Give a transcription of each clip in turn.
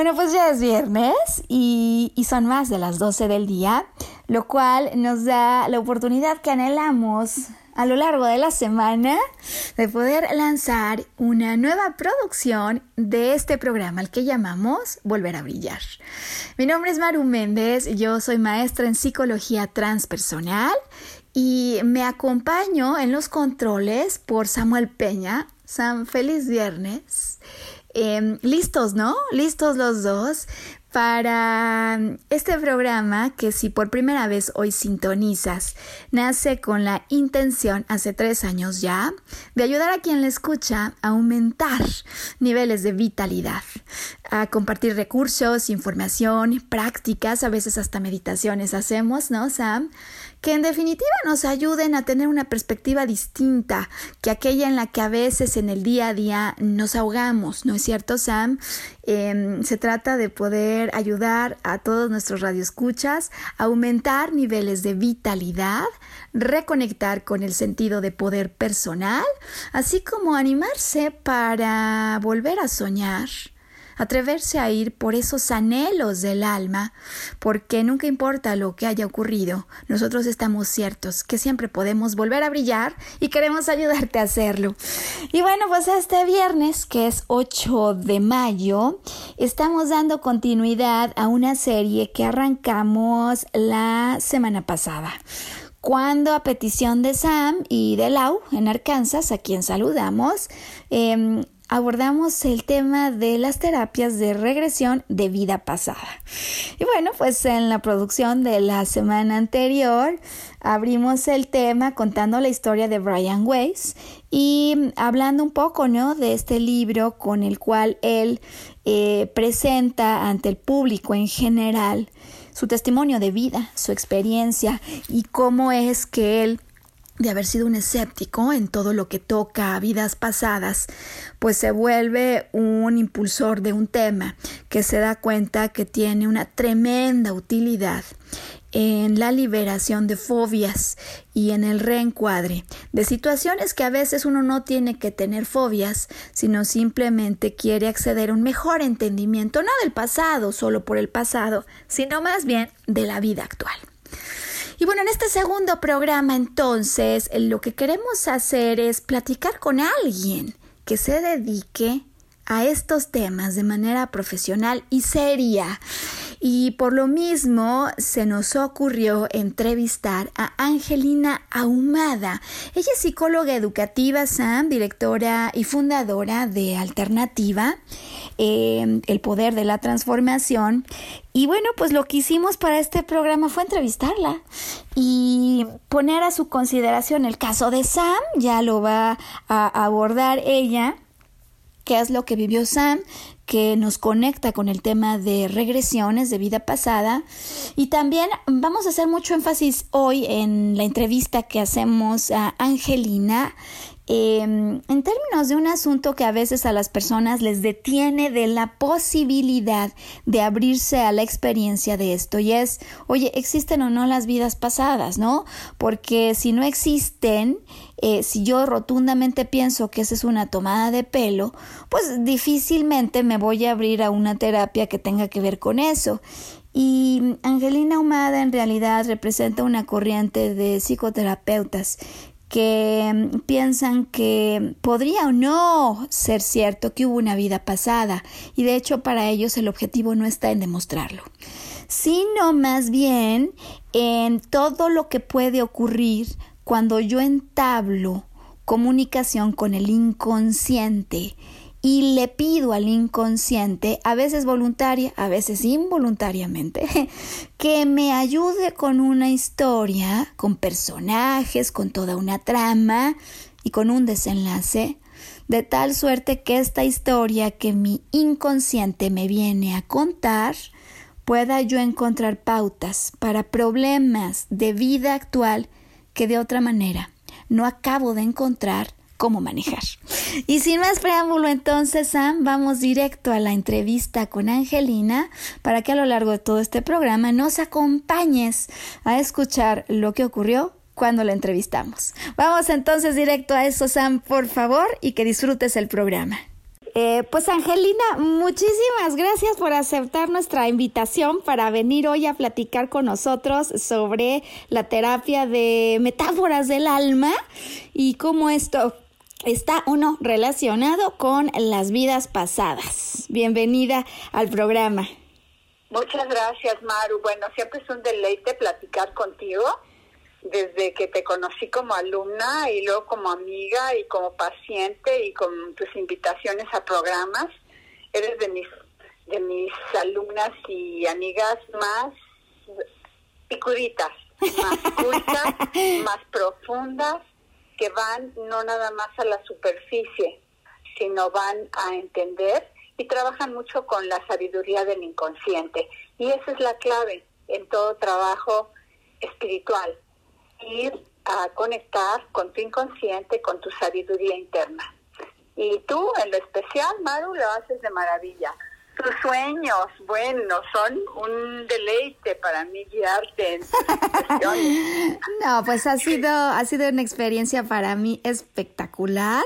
Bueno, pues ya es viernes y, son más de las 12 del día, lo cual nos da la oportunidad que anhelamos a lo largo de la semana de poder lanzar una nueva producción de este programa, el que llamamos Volver a Brillar. Mi nombre es Maru Méndez, yo soy maestra en psicología transpersonal y me acompaño en los controles por Samuel Peña. Sam, feliz viernes. Em, listos, ¿no? Listos los dos para este programa que si por primera vez hoy sintonizas, nace con la intención hace tres años ya de ayudar a quien le escucha a aumentar niveles de vitalidad, a compartir recursos, información, prácticas, a veces hasta meditaciones hacemos, ¿no, Sam? Que en definitiva nos ayuden a tener una perspectiva distinta que aquella en la que a veces en el día a día nos ahogamos, ¿no es cierto, Sam? Em, se trata de poder ayudar a todos nuestros radioescuchas a aumentar niveles de vitalidad, reconectar con el sentido de poder personal, así como animarse para volver a soñar atreverse a ir por esos anhelos del alma, porque nunca importa lo que haya ocurrido, nosotros estamos ciertos que siempre podemos volver a brillar y queremos ayudarte a hacerlo. Y bueno, pues este viernes, que es 8 de mayo, estamos dando continuidad a una serie que arrancamos la semana pasada cuando a petición de Sam y de Lau en Arkansas, a quien saludamos, eh, abordamos el tema de las terapias de regresión de vida pasada. Y bueno, pues en la producción de la semana anterior abrimos el tema contando la historia de Brian Weiss y hablando un poco, ¿no? De este libro con el cual él eh, presenta ante el público en general su testimonio de vida, su experiencia y cómo es que él de haber sido un escéptico en todo lo que toca a vidas pasadas, pues se vuelve un impulsor de un tema que se da cuenta que tiene una tremenda utilidad en la liberación de fobias y en el reencuadre de situaciones que a veces uno no tiene que tener fobias, sino simplemente quiere acceder a un mejor entendimiento, no del pasado, solo por el pasado, sino más bien de la vida actual. Y bueno, en este segundo programa entonces lo que queremos hacer es platicar con alguien que se dedique a estos temas de manera profesional y seria. Y por lo mismo se nos ocurrió entrevistar a Angelina Ahumada. Ella es psicóloga educativa, Sam, directora y fundadora de Alternativa, eh, El Poder de la Transformación. Y bueno, pues lo que hicimos para este programa fue entrevistarla y poner a su consideración el caso de Sam, ya lo va a abordar ella qué es lo que vivió Sam, que nos conecta con el tema de regresiones de vida pasada. Y también vamos a hacer mucho énfasis hoy en la entrevista que hacemos a Angelina em, en términos de un asunto que a veces a las personas les detiene de la posibilidad de abrirse a la experiencia de esto y es, oye, ¿existen o no las vidas pasadas, no? Porque si no existen, eh, si yo rotundamente pienso que esa es una tomada de pelo, pues difícilmente me voy a abrir a una terapia que tenga que ver con eso. Y Angelina Humada en realidad representa una corriente de psicoterapeutas que mm, piensan que podría o no ser cierto que hubo una vida pasada y de hecho para ellos el objetivo no está en demostrarlo, sino más bien en todo lo que puede ocurrir cuando yo entablo comunicación con el inconsciente y le pido al inconsciente, a veces voluntaria, a veces involuntariamente, que me ayude con una historia, con personajes, con toda una trama y con un desenlace, de tal suerte que esta historia que mi inconsciente me viene a contar, pueda yo encontrar pautas para problemas de vida actual que de otra manera no acabo de encontrar cómo manejar. Y sin más preámbulo, entonces, Sam, vamos directo a la entrevista con Angelina para que a lo largo de todo este programa nos acompañes a escuchar lo que ocurrió cuando la entrevistamos. Vamos entonces directo a eso, Sam, por favor, y que disfrutes el programa. Eh, pues Angelina, muchísimas gracias por aceptar nuestra invitación para venir hoy a platicar con nosotros sobre la terapia de metáforas del alma y cómo esto está uno relacionado con las vidas pasadas. Bienvenida al programa. Muchas gracias, Maru. Bueno, siempre es un deleite platicar contigo desde que te conocí como alumna y luego como amiga y como paciente y con tus invitaciones a programas. Eres de mis de mis alumnas y amigas más picuditas, más cultas, más profundas que van no nada más a la superficie, sino van a entender y trabajan mucho con la sabiduría del inconsciente. Y esa es la clave en todo trabajo espiritual, ir a conectar con tu inconsciente, con tu sabiduría interna. Y tú, en lo especial, Maru, lo haces de maravilla tus sueños, bueno, son un deleite para mí guiarte en No, pues ha sido, ha sido una experiencia para mí espectacular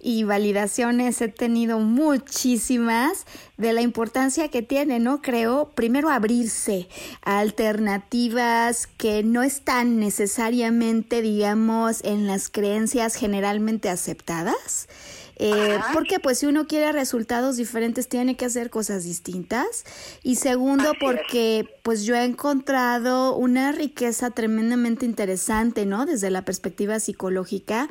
y validaciones. He tenido muchísimas de la importancia que tiene, ¿no? Creo, primero abrirse a alternativas que no están necesariamente, digamos, en las creencias generalmente aceptadas eh, porque pues si uno quiere resultados diferentes tiene que hacer cosas distintas. Y segundo, porque pues yo he encontrado una riqueza tremendamente interesante, ¿no? Desde la perspectiva psicológica,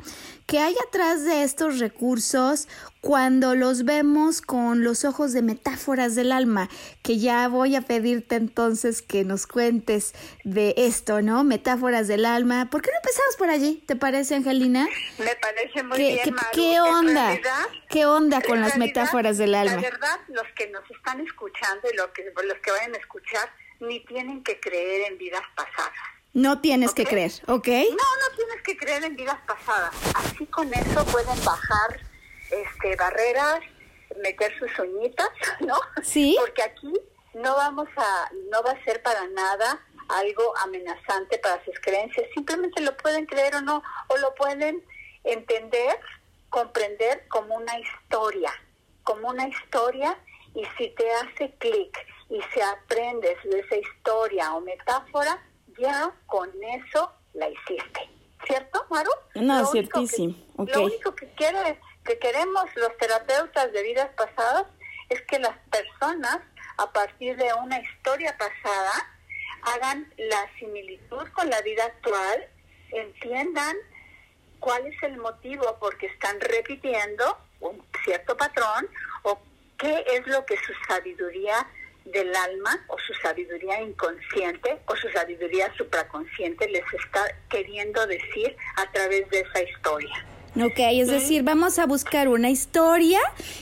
que hay atrás de estos recursos cuando los vemos con los ojos de metáforas del alma, que ya voy a pedirte entonces que nos cuentes de esto, ¿no? Metáforas del alma. ¿Por qué no empezamos por allí? ¿Te parece, Angelina? Me parece muy bien, ¿qué, ¿Qué onda? ¿Qué onda con las metáforas del alma? La verdad, los que nos están escuchando y los que, los que vayan a escuchar, ni tienen que creer en vidas pasadas. No tienes que creer, ¿ok? No, no tienes que creer en vidas pasadas. Así con eso pueden bajar este, barreras, meter sus uñitas, ¿no? Sí. Porque aquí no vamos a, no va a ser para nada algo amenazante para sus creencias. Simplemente lo pueden creer o no, o lo pueden entender, comprender como una historia, como una historia y si te hace clic y si aprendes de esa historia o metáfora, ya con eso la hiciste. ¿Cierto, Maru? No, ciertísimo. Lo único que quiere que queremos los terapeutas de vidas pasadas es que las personas, a partir de una historia pasada, hagan la similitud con la vida actual, entiendan cuál es el motivo por qué están repitiendo un cierto patrón o qué es lo que su sabiduría del alma o su sabiduría inconsciente o su sabiduría supraconsciente les está queriendo decir a través de esa historia. Ok, es decir, vamos a buscar una historia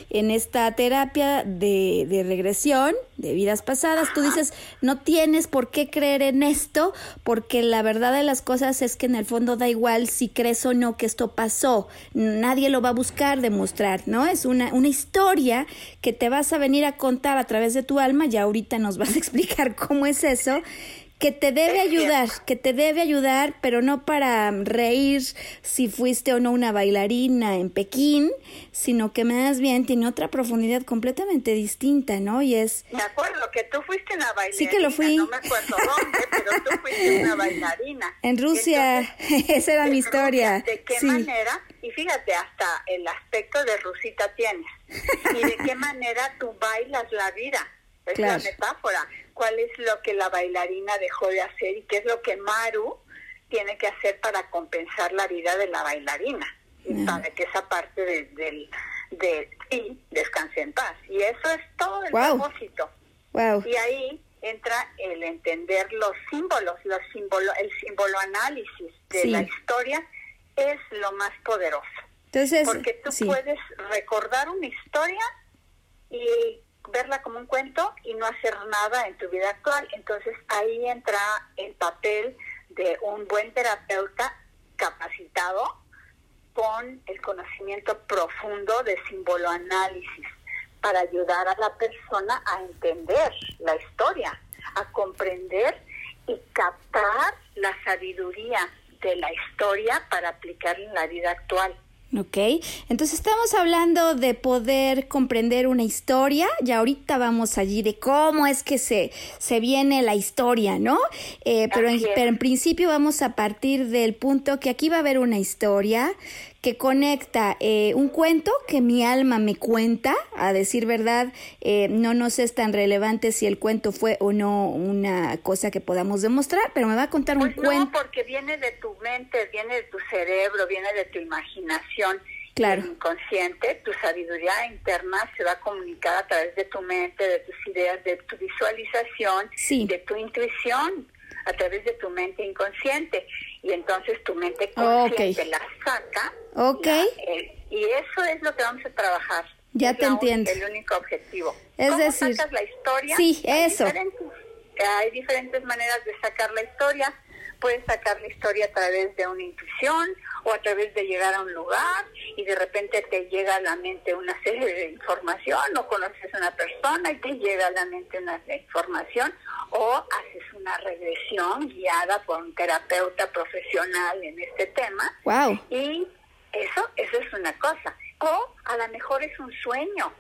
en esta terapia de, de, regresión, de vidas pasadas. Tú dices, no tienes por qué creer en esto, porque la verdad de las cosas es que en el fondo da igual si crees o no que esto pasó. Nadie lo va a buscar demostrar, ¿no? Es una, una historia que te vas a venir a contar a través de tu alma, ya ahorita nos vas a explicar cómo es eso que te debe ayudar, que te debe ayudar, pero no para reír si fuiste o no una bailarina en Pekín, sino que más bien tiene otra profundidad completamente distinta, ¿no? Y es... Me acuerdo que tú fuiste una bailarina. Sí que lo fui. No me acuerdo dónde, pero tú fuiste una bailarina. En Rusia, esa era mi historia. ¿De qué manera? Y fíjate, hasta el aspecto de Rusita tienes. ¿Y de qué manera tú bailas la vida? Es la metáfora. ¿Cuál es lo que la bailarina dejó de hacer y qué es lo que Maru tiene que hacer para compensar la vida de la bailarina? Y para que esa parte de, de, de ti descanse en paz. Y eso es todo el propósito. Y ahí entra el entender los símbolos, los símbolo, el símbolo análisis de la historia es lo más poderoso. Entonces, porque tú puedes recordar una historia y verla como un cuento y no hacer nada en tu vida actual. Entonces ahí entra el papel de un buen terapeuta capacitado con el conocimiento profundo de simboloanálisis para ayudar a la persona a entender la historia, a comprender y captar la sabiduría de la historia para aplicarla en la vida actual. Ok, entonces estamos hablando de poder comprender una historia, ya ahorita vamos allí de cómo es que se, se viene la historia, ¿no? Eh, pero, en, pero en principio vamos a partir del punto que aquí va a haber una historia que conecta eh, un cuento que mi alma me cuenta, a decir verdad, eh, no nos es tan relevante si el cuento fue o no una cosa que podamos demostrar, pero me va a contar un pues cuento. No, porque viene de tu mente, viene de tu cerebro, viene de tu imaginación. Claro. inconsciente, tu sabiduría interna se va a comunicar a través de tu mente, de tus ideas, de tu visualización, de tu intuición, a través de tu mente inconsciente y entonces tu mente consciente la saca. Ok. y eso es lo que vamos a trabajar. Ya te entiendo. El único objetivo. Es ¿Cómo decir, sacas la historia? Sí, eso. hay diferentes maneras de sacar la historia. Puedes sacar la historia a través de una intuición o a través de llegar a un lugar y de repente te llega a la mente una serie de información o conoces a una persona y te llega a la mente una información o haces una regresión guiada por un terapeuta profesional en este tema. Wow. Y eso, eso es una cosa. O a lo mejor es un sueño.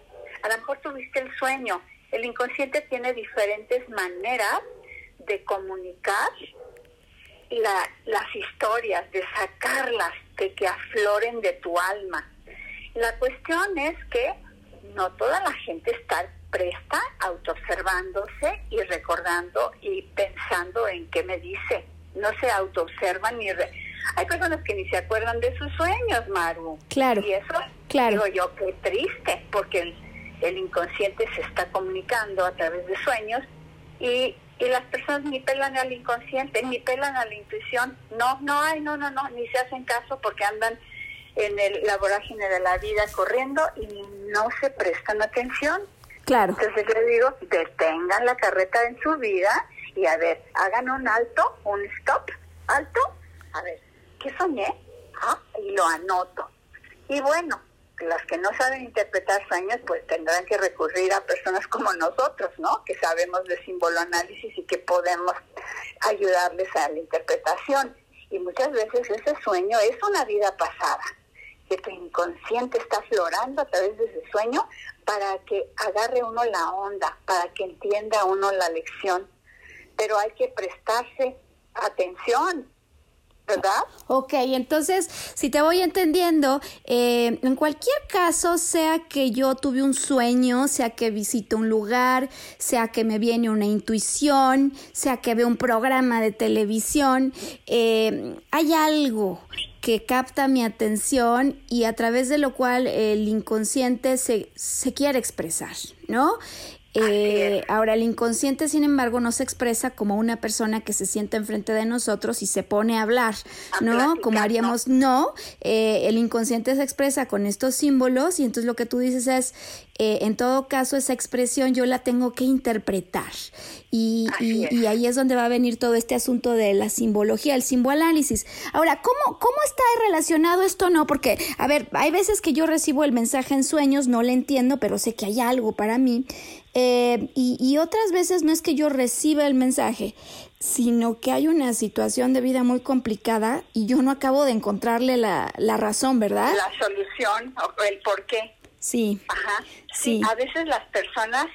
A lo mejor tuviste el sueño. El inconsciente tiene diferentes maneras de comunicar la, las historias, de sacarlas, de que afloren de tu alma. La cuestión es que no toda la gente está presta autoobservándose y recordando y pensando en qué me dice. No se autoobservan ni... Hay personas que ni se acuerdan de sus sueños, Maru. Claro. Y eso, claro. digo yo, qué triste, porque el, el inconsciente se está comunicando a través de sueños y, y las personas ni pelan al inconsciente, ni pelan a la intuición. No, no hay, no, no, no, ni se hacen caso porque andan en el, la vorágine de la vida corriendo y no se prestan atención. Claro. Entonces le digo, detengan la carreta en su vida y a ver, hagan un alto, un stop, alto, a ver, ¿qué soñé? Ah, y lo anoto. Y bueno, las que no saben interpretar sueños, pues tendrán que recurrir a personas como nosotros, ¿no? Que sabemos de símbolo análisis y que podemos ayudarles a la interpretación. Y muchas veces ese sueño es una vida pasada que tu inconsciente está aflorando a través de ese sueño para que agarre uno la onda, para que entienda uno la lección. Pero hay que prestarse atención, ¿verdad? Ok, entonces, si te voy entendiendo, eh, en cualquier caso, sea que yo tuve un sueño, sea que visito un lugar, sea que me viene una intuición, sea que veo un programa de televisión, eh, hay algo que capta mi atención y a través de lo cual el inconsciente se, se quiere expresar, ¿no? Eh, ahora, el inconsciente, sin embargo, no se expresa como una persona que se sienta enfrente de nosotros y se pone a hablar, ¿no? como haríamos, no. Eh, el inconsciente se expresa con estos símbolos y entonces lo que tú dices es, eh, en todo caso, esa expresión yo la tengo que interpretar. Y, y, ahí es donde va a venir todo este asunto de la simbología, el simboanálisis. Ahora, ¿cómo, ¿cómo está relacionado esto? No, porque, a ver, hay veces que yo recibo el mensaje en sueños, no le entiendo, pero sé que hay algo para mí. Eh, y, otras veces no es que yo reciba el mensaje, sino que hay una situación de vida muy complicada y yo no acabo de encontrarle la, la razón, ¿verdad? La solución o el por qué. Sí. Ajá. Sí. A veces las personas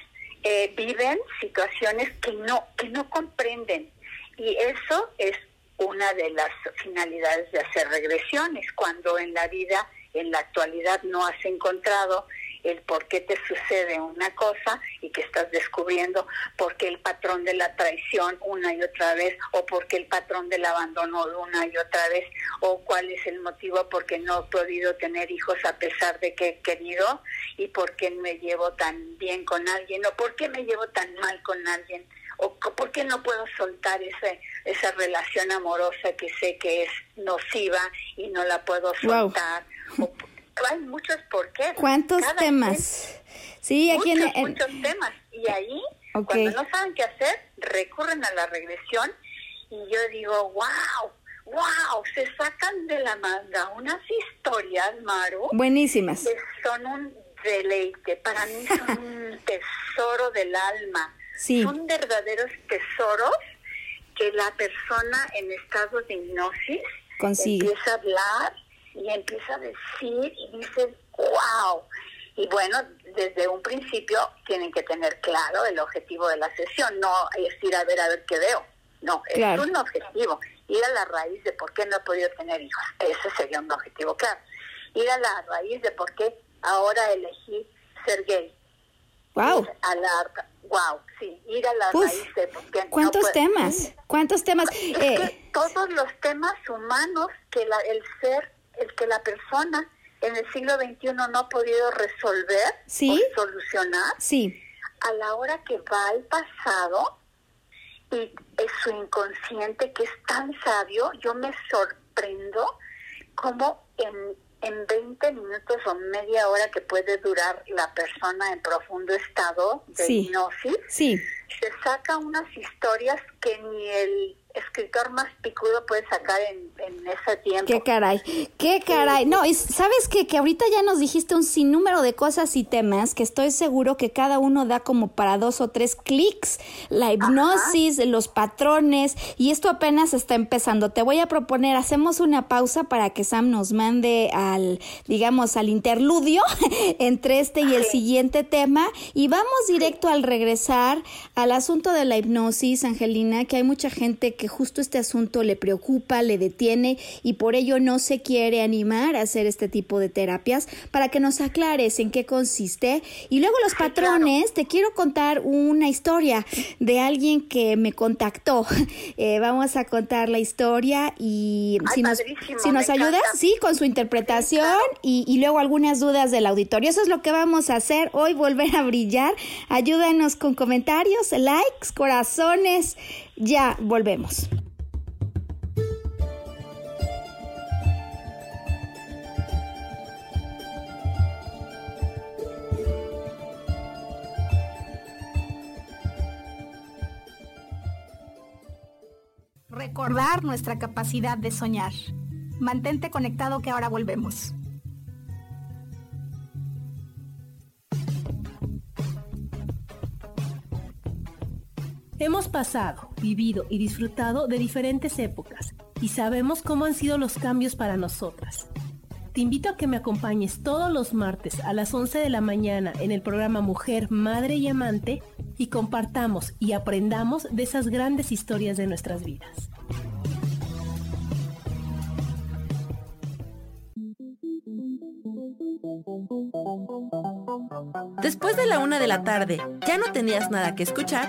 eh, viven situaciones que no que no comprenden y eso es una de las finalidades de hacer regresiones cuando en la vida en la actualidad no has encontrado el por qué te sucede una cosa y que estás descubriendo por qué el patrón de la traición una y otra vez o por qué el patrón del abandono una y otra vez o cuál es el motivo por qué no he podido tener hijos a pesar de que he querido y por qué me llevo tan bien con alguien o por qué me llevo tan mal con alguien o por qué no puedo soltar ese, esa relación amorosa que sé que es nociva y no la puedo soltar hay muchos por qué. ¿Cuántos temas? Sí, aquí muchos, muchos temas. Y ahí, cuando no saben qué hacer, recurren a la regresión y yo digo, wow, wow, se sacan de la manga unas historias, Maru. Buenísimas. Que son un deleite, para mí son un tesoro del alma. Sí. Son verdaderos tesoros que la persona en estado de hipnosis Consigue. empieza a hablar y empieza a decir y dice, wow. Y bueno, desde un principio tienen que tener claro el objetivo de la sesión, no es ir a ver a ver qué veo. No, es un objetivo, ir a la raíz de por qué no he podido tener hijos. Ese sería un objetivo claro. Ir a la raíz de por qué ahora elegí ser gay. Wow. a la, wow, sí, ir a la raíz de por qué ¿Cuántos temas? ¿Cuántos temas? Eh, todos los temas humanos que la, el ser el que la persona en el siglo XXI no ha podido resolver ¿Sí? o solucionar, sí. a la hora que va al pasado y es su inconsciente que es tan sabio, yo me sorprendo como en, en 20 minutos o media hora que puede durar la persona en profundo estado de hipnosis, sí. se saca unas historias que ni el escritor más picudo puede sacar en, ese tiempo. Qué caray, qué caray. No, y sabes que, que ahorita ya nos dijiste un sinnúmero de cosas y temas que estoy seguro que cada uno da como para dos o tres clics. La hipnosis, los patrones, y esto apenas está empezando. Te voy a proponer, hacemos una pausa para que Sam nos mande al, digamos, al interludio entre este y el siguiente tema. Y vamos directo al regresar al asunto de la hipnosis, Angelina, que hay mucha gente que justo este asunto le preocupa, le detiene y por ello no se quiere animar a hacer este tipo de terapias para que nos aclares en qué consiste. Y luego los patrones, te quiero contar una historia de alguien que me contactó. Eh, vamos a contar la historia y si nos, si nos ayudas, sí, con su interpretación y, y luego algunas dudas del auditorio. Eso es lo que vamos a hacer hoy, volver a brillar. Ayúdanos con comentarios, likes, corazones. Ya volvemos. Recordar nuestra capacidad de soñar. Mantente conectado que ahora volvemos. Hemos pasado, vivido y disfrutado de diferentes épocas y sabemos cómo han sido los cambios para nosotras. Te invito a que me acompañes todos los martes a las 11 de la mañana en el programa Mujer, Madre y Amante y compartamos y aprendamos de esas grandes historias de nuestras vidas. Después de la una de la tarde, ¿ya no tenías nada que escuchar?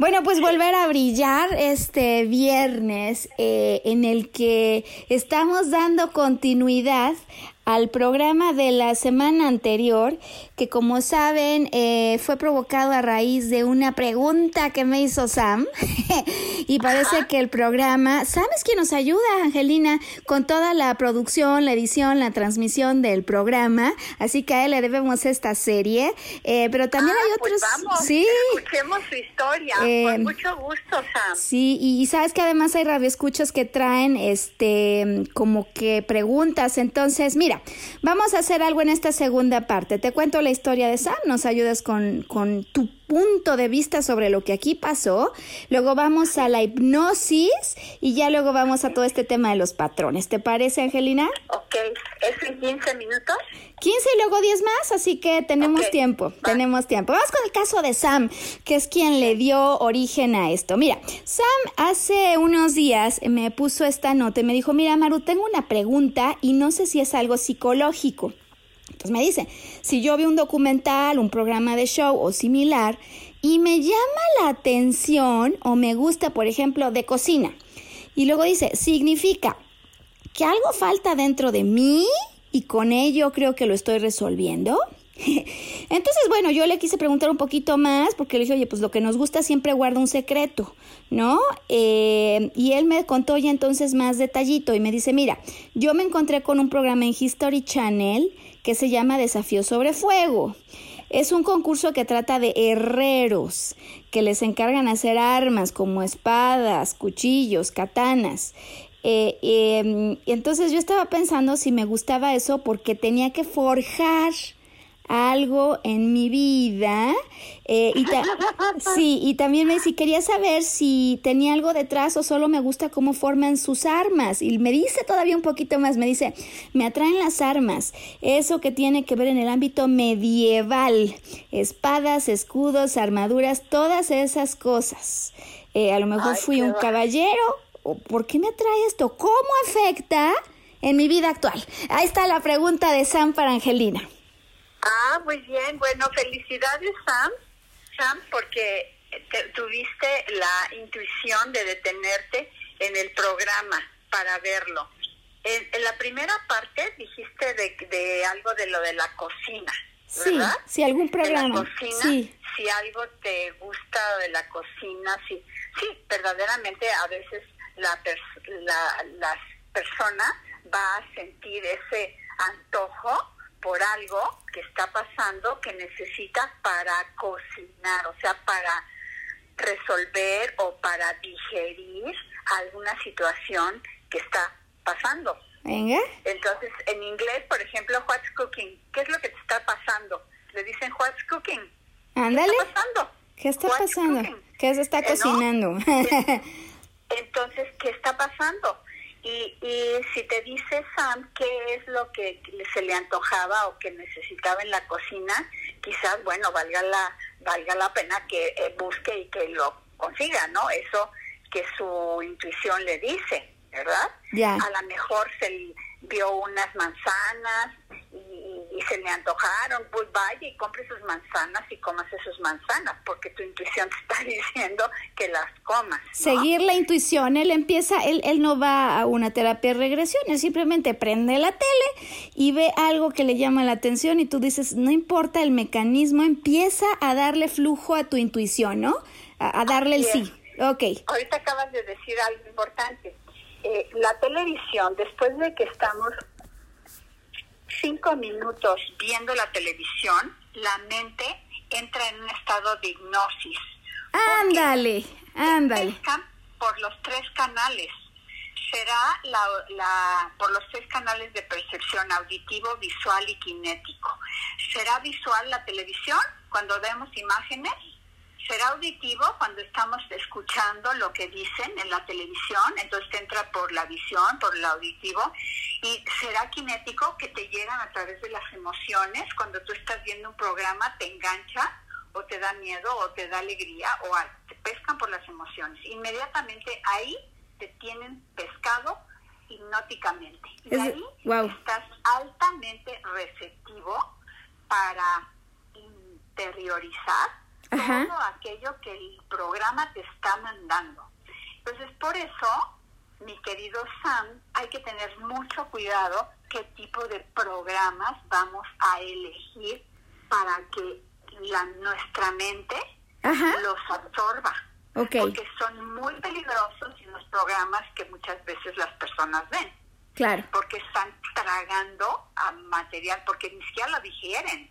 Bueno, pues volver a brillar este viernes eh, en el que estamos dando continuidad al programa de la semana anterior, que como saben eh, fue provocado a raíz de una pregunta que me hizo Sam. y parece que el programa, Sam es quien nos ayuda, Angelina, con toda la producción, la edición, la transmisión del programa. Así que a él le debemos esta serie. Eh, pero también hay ah, pues otros. vamos, sí. Escuchemos su historia. Eh, con mucho gusto, Sam. Sí, y, y sabes que además hay radioescuchos que traen este como que preguntas. Entonces, mira, vamos a hacer algo en esta segunda parte. Te cuento la historia de Sam, nos ayudas con, con tu punto de vista sobre lo que aquí pasó. Luego vamos a la hipnosis y ya luego vamos a todo este tema de los patrones. ¿Te parece, Angelina? Ok, ¿es en 15 minutos? 15 y luego 10 más, así que tenemos tiempo, va. tenemos tiempo. Vamos con el caso de Sam, que es quien le dio origen a esto. Mira, Sam hace unos días me puso esta nota y me dijo, mira Maru, tengo una pregunta y no sé si es algo psicológico. Entonces me dice, si yo vi un documental, un programa de show o similar y me llama la atención o me gusta, por ejemplo, de cocina. Y luego dice, significa que algo falta dentro de mí y con ello creo que lo estoy resolviendo. Entonces, bueno, yo le quise preguntar un poquito más porque le dije, oye, pues lo que nos gusta siempre guarda un secreto, ¿no? Eh, y él me contó ya entonces más detallito y me dice, mira, yo me encontré con un programa en History Channel que se llama Desafío sobre Fuego. Es un concurso que trata de herreros que les encargan hacer armas como espadas, cuchillos, katanas. Eh, y entonces yo estaba pensando si me gustaba eso porque tenía que forjar algo en mi vida. eh, y sí, y también me si quería saber si tenía algo detrás o solo me gusta cómo forman sus armas. Y me dice todavía un poquito más, me dice, me atraen las armas, eso que tiene que ver en el ámbito medieval, espadas, escudos, armaduras, todas esas cosas. Eh, a lo mejor Ay, fui un va- caballero. ¿o ¿Por qué me atrae esto? ¿Cómo afecta en mi vida actual? Ahí está la pregunta de Sam para Angelina. Ah, muy bien. Bueno, felicidades, Sam. Sam, porque te- tuviste la intuición de detenerte en el programa para verlo. En, en la primera parte dijiste de, de algo de lo de la cocina, Sí, ¿verdad? sí, algún De la programa. cocina, Sí. si algo te gusta de la cocina, sí, sí, verdaderamente a veces la, pers- la, la persona va a sentir ese antojo por algo que está pasando que necesita para cocinar, o sea, para resolver o para digerir alguna situación que está pasando. Entonces, en inglés, por ejemplo, what's cooking? ¿Qué es lo que te está pasando? Le dicen what's cooking. Ándale. ¿Qué está pasando? ¿Qué está What's pasando? cooking? ¿Qué se está Eh, ¿no? cocinando? Entonces, ¿qué está pasando? Y, y si te dice Sam qué es lo que se le antojaba o que necesitaba en la cocina, quizás, bueno, valga la, valga la pena que eh, busque y que lo consiga, ¿no? Eso que su intuición le dice, ¿verdad? Ya. A lo mejor se vio unas manzanas y, y se le antojaron, pues vaya y compre sus manzanas y comas sus manzanas, porque tu intuición te está diciendo que las comas. Seguir la intuición, él empieza, él, él no va a una terapia de regresión, él simplemente prende la tele y ve algo que le llama la atención y tú dices, no importa el mecanismo, empieza a darle flujo a tu intuición, ¿no? A, darle el sí. Ok. Ahorita acabas de decir algo importante. Eh, la televisión, después de que estamos cinco minutos viendo la televisión, la mente entra en un estado de hipnosis. Ándale, ándale. Por los tres canales. Será la, la, por los tres canales de percepción, auditivo, visual y kinético. Será visual la televisión cuando vemos imágenes será auditivo cuando estamos escuchando lo que dicen en la televisión, entonces te entra por la visión, por el auditivo, y será kinético que te llegan a través de las emociones, cuando tú estás viendo un programa te engancha o te da miedo o te da alegría o te pescan por las emociones. Inmediatamente ahí te tienen pescado hipnóticamente. Y ahí estás altamente receptivo para interiorizar todo aquello que el programa te está mandando. Entonces, por eso, mi querido Sam, hay que tener mucho cuidado qué tipo de programas vamos a elegir para que la, nuestra mente los absorba. Porque son muy peligrosos los programas que muchas veces las personas ven. Claro. Porque están tragando a material, porque ni siquiera lo digieren.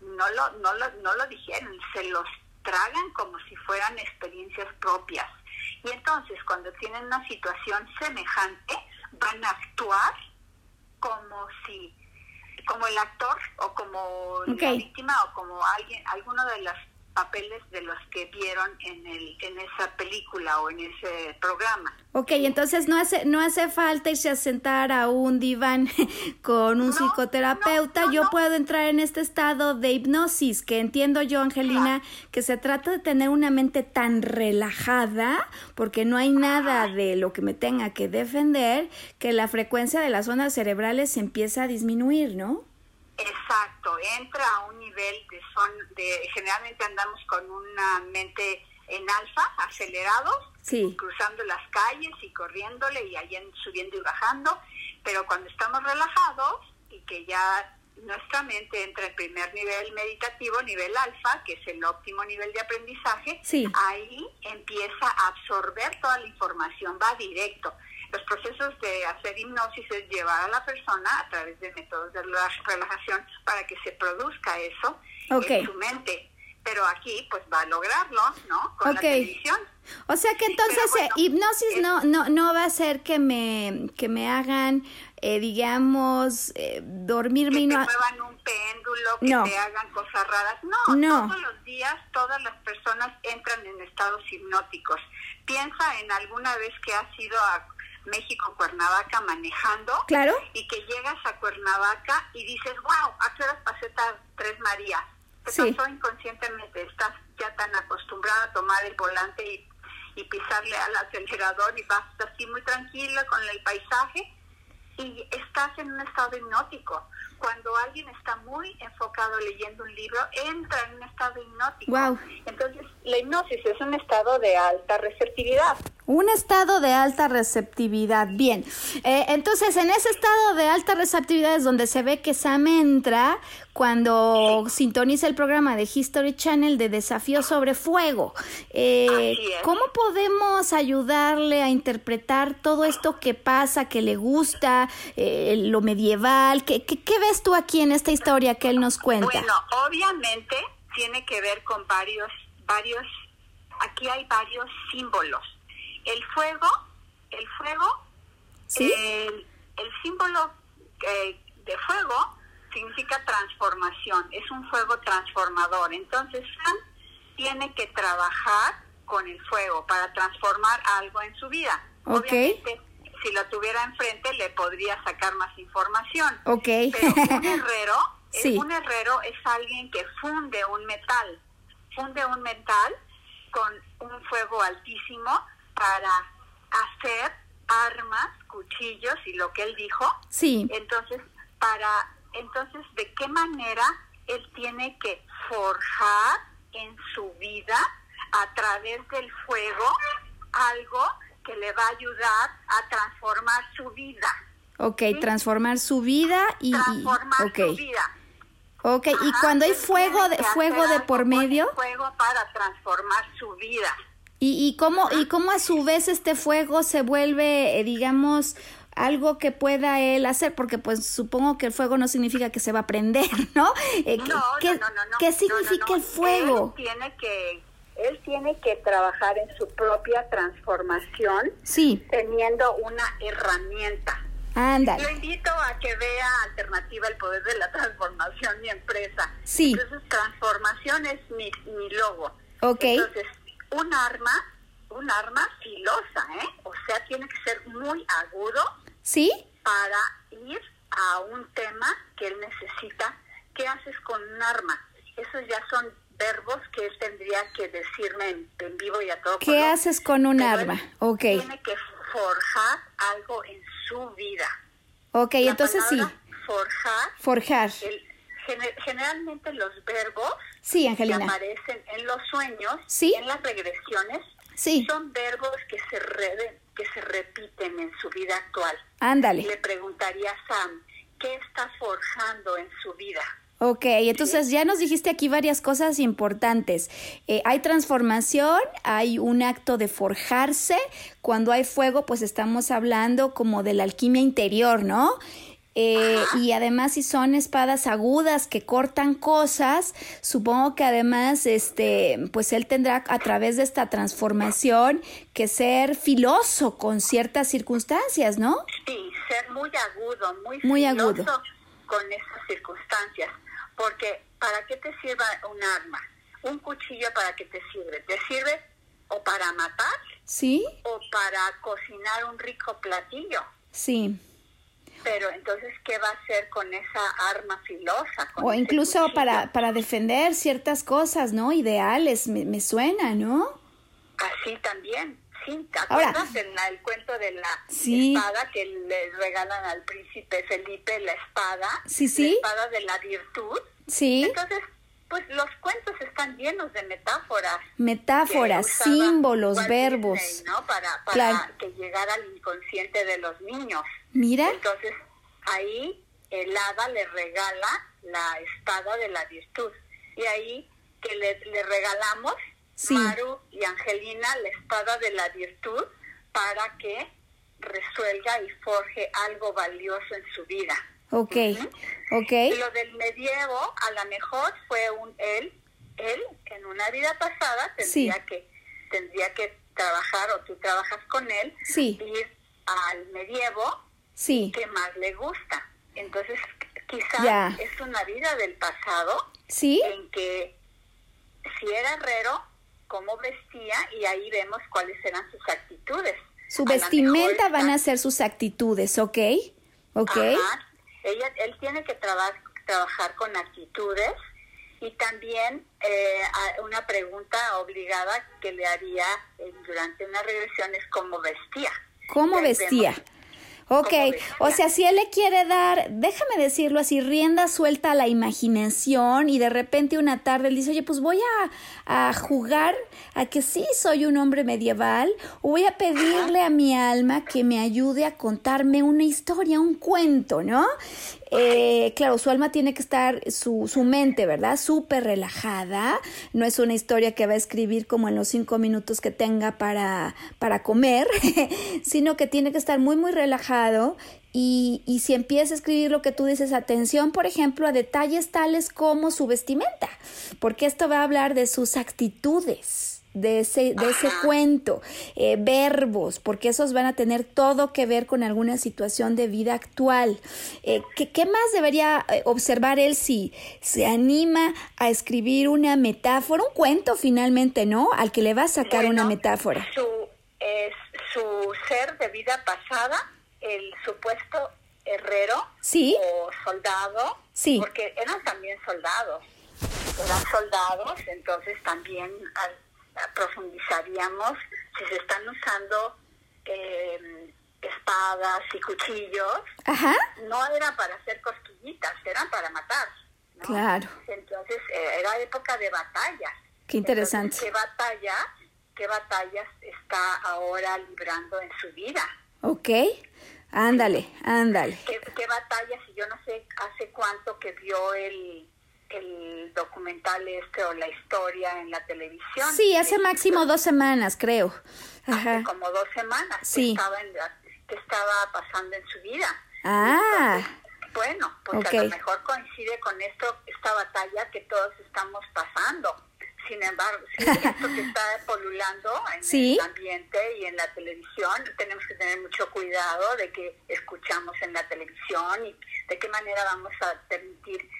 No lo, no lo, no lo digieren, se los tragan como si fueran experiencias propias. Y entonces cuando tienen una situación semejante, van a actuar como si, como el actor o como la víctima o como alguien, alguno de las papeles de los que vieron en, el, en esa película o en ese programa. Ok, entonces no hace, no hace falta irse a sentar a un diván con un psicoterapeuta. yo puedo entrar en este estado de hipnosis, que entiendo yo, Angelina, que se trata de tener una mente tan relajada, porque no hay nada de lo que me tenga que defender, que la frecuencia de las zonas cerebrales empieza a disminuir, ¿no? Exacto, entra a un nivel de son de generalmente andamos con una mente en alfa, acelerados, cruzando las calles y corriéndole y allá subiendo y bajando, pero cuando estamos relajados y que ya nuestra mente entra en primer nivel meditativo, nivel alfa, que es el óptimo nivel de aprendizaje, ahí empieza a absorber toda la información, va directo. Los procesos de hacer hipnosis es llevar a la persona a través de métodos de relajación para que se produzca eso en su mente. Pero aquí pues va a lograrlo, ¿no? Con la televisión. O sea que entonces eh, hipnosis no, no, no va a ser que me, que me hagan, eh, digamos, eh, dormirme que y no... muevan un péndulo, que te hagan cosas raras. No, no, todos los días todas las personas entran en estados hipnóticos. Piensa en alguna vez que has ido a México, Cuernavaca manejando. Claro. Y que llegas a Cuernavaca y dices, wow, ¿a qué horas pasé Tres Marías? Te pasó inconscientemente, estás ya tan acostumbrada a tomar el volante y, y pisarle al acelerador y vas así muy tranquila con el paisaje y estás en un estado hipnótico. Cuando alguien está muy enfocado leyendo un libro, entra en un estado hipnótico. Wow. Entonces, la hipnosis es un estado de alta receptividad. Un estado de alta receptividad. Bien. Eh, entonces, en ese estado de alta receptividad es donde se ve que Sam entra cuando sintoniza el programa de History Channel de Desafío sobre Fuego. Eh, ¿Cómo podemos ayudarle a interpretar todo esto que pasa, que le gusta, eh, lo medieval? ¿Qué, ¿Qué, qué, ves tú aquí en esta historia que él nos cuenta? Bueno, obviamente tiene que ver con varios, varios, aquí hay varios símbolos el fuego, el fuego, el, símbolo eh, de fuego significa transformación, es un fuego transformador. Entonces Sam tiene que trabajar con el fuego para transformar algo en su vida. Obviamente, si lo tuviera enfrente le podría sacar más información. Okay. Pero un herrero, un herrero es alguien que funde un metal, funde un metal con un fuego altísimo para hacer armas, cuchillos y lo que él dijo. Sí. Entonces, para entonces de qué manera él tiene que forjar en su vida a través del fuego algo que le va a ayudar a transformar su vida. Ok, transformar su vida y... Transformar su vida. Ok, y cuando hay fuego de, fuego de por medio... Fuego para transformar su vida. ¿Y, y, cómo, ¿Y cómo a su vez este fuego se vuelve, eh, digamos, algo que pueda él hacer? Porque pues supongo que el fuego no significa que se va a prender, ¿no? Eh, no, no, no, no, ¿Qué significa el fuego? Él tiene que él tiene que trabajar en su propia transformación, sí. teniendo una herramienta. Ándale. Lo invito a que vea Alternativa el Poder de la Transformación, mi empresa. Sí. Entonces, transformación es mi, mi logo. Ok. Entonces, un arma, un arma filosa, ¿eh? O sea, tiene que ser muy agudo. Sí. Para ir a un tema que él necesita. ¿Qué haces con un arma? Esos ya son verbos que él tendría que decirme en, vivo y a todo ¿Qué haces con un arma? Ok. Tiene que forjar algo en su vida. Ok, entonces sí. Forjar. Forjar. Generalmente los verbos sí, que aparecen en los sueños, ¿Sí? en las regresiones, sí. son verbos que se, que se repiten en su vida actual. Ándale. Le preguntaría a Sam, ¿qué está forjando en su vida? Ok, entonces ya nos dijiste aquí varias cosas importantes. Eh, hay transformación, hay un acto de forjarse. Cuando hay fuego, pues estamos hablando como de la alquimia interior, ¿no? Eh, y además si son espadas agudas que cortan cosas, supongo que además este pues él tendrá a través de esta transformación que ser filoso con ciertas circunstancias, ¿no? Sí, ser muy agudo, muy, muy filoso agudo con esas circunstancias. Porque ¿para qué te sirva un arma? Un cuchillo para qué te sirve? ¿Te sirve o para matar? Sí. O para cocinar un rico platillo. Sí. Pero entonces, ¿qué va a hacer con esa arma filosa? o incluso para, para defender ciertas cosas, ¿no? Ideales, me, me suena, ¿no? Así también. Sí, ¿te acuerdas del el cuento de la sí. espada que le regalan al príncipe Felipe la espada? Sí, sí. La espada de la virtud. Sí. Entonces, pues los cuentos están llenos de metáforas. Metáforas, símbolos, verbos. ¿no? Para, para que llegara al inconsciente de los niños. Mira. Entonces, ahí el hada le regala la espada de la virtud. Y ahí que le, le regalamos sí. Maru y Angelina la espada de la virtud para que resuelga y forje algo valioso en su vida. Ok, ok. Lo del medievo, a lo mejor fue un él, él en una vida pasada tendría sí. que tendría que trabajar o tú trabajas con él, sí. ir al medievo, sí. que más le gusta. Entonces, quizás es una vida del pasado sí. en que si era herrero, cómo vestía y ahí vemos cuáles eran sus actitudes. Su vestimenta mejor, van a ser sus actitudes, ¿ok? ¿Ok? Ajá. Ella, él tiene que traba trabajar con actitudes y también eh, una pregunta obligada que le haría eh, durante una regresión es cómo vestía. ¿Cómo vestía? Vemos, Ok, o sea, si él le quiere dar, déjame decirlo así, rienda suelta a la imaginación y de repente una tarde él dice, oye, pues voy a, a jugar a que sí soy un hombre medieval o voy a pedirle a mi alma que me ayude a contarme una historia, un cuento, ¿no? Eh, claro, su alma tiene que estar, su, su mente, ¿verdad? Súper relajada. No es una historia que va a escribir como en los cinco minutos que tenga para, para comer, sino que tiene que estar muy, muy relajado. Y, y si empieza a escribir lo que tú dices, atención, por ejemplo, a detalles tales como su vestimenta, porque esto va a hablar de sus actitudes de ese, de ese cuento, eh, verbos, porque esos van a tener todo que ver con alguna situación de vida actual. Eh, ¿qué, ¿qué, más debería observar él si se anima a escribir una metáfora, un cuento finalmente, ¿no? Al que le va a sacar bueno, una metáfora. Su, es, su ser de vida pasada, el supuesto herrero ¿Sí? o soldado, sí. porque eran también soldados, eran soldados, entonces también al profundizaríamos si se están usando eh, espadas y cuchillos. Ajá. No era para hacer cosquillas batallitas, eran para matar. Claro. Entonces eh, era época de batallas. Qué interesante. ¿Qué batalla, qué batallas está ahora librando en su vida? Ok. Ándale, ándale. ¿Qué, qué batallas? Y yo no sé hace cuánto que vio el, el documental este o la historia en la televisión. Sí, hace máximo dos semanas, creo. Ajá. Hace como dos semanas sí. que, estaba en que estaba pasando en su vida. Ah. bueno, pues a lo mejor coincide con esto, esta batalla que todos estamos pasando. Sin embargo, si esto que está polulando en el ambiente y en la televisión, tenemos que tener mucho cuidado de que escuchamos en la televisión y de qué manera vamos a permitir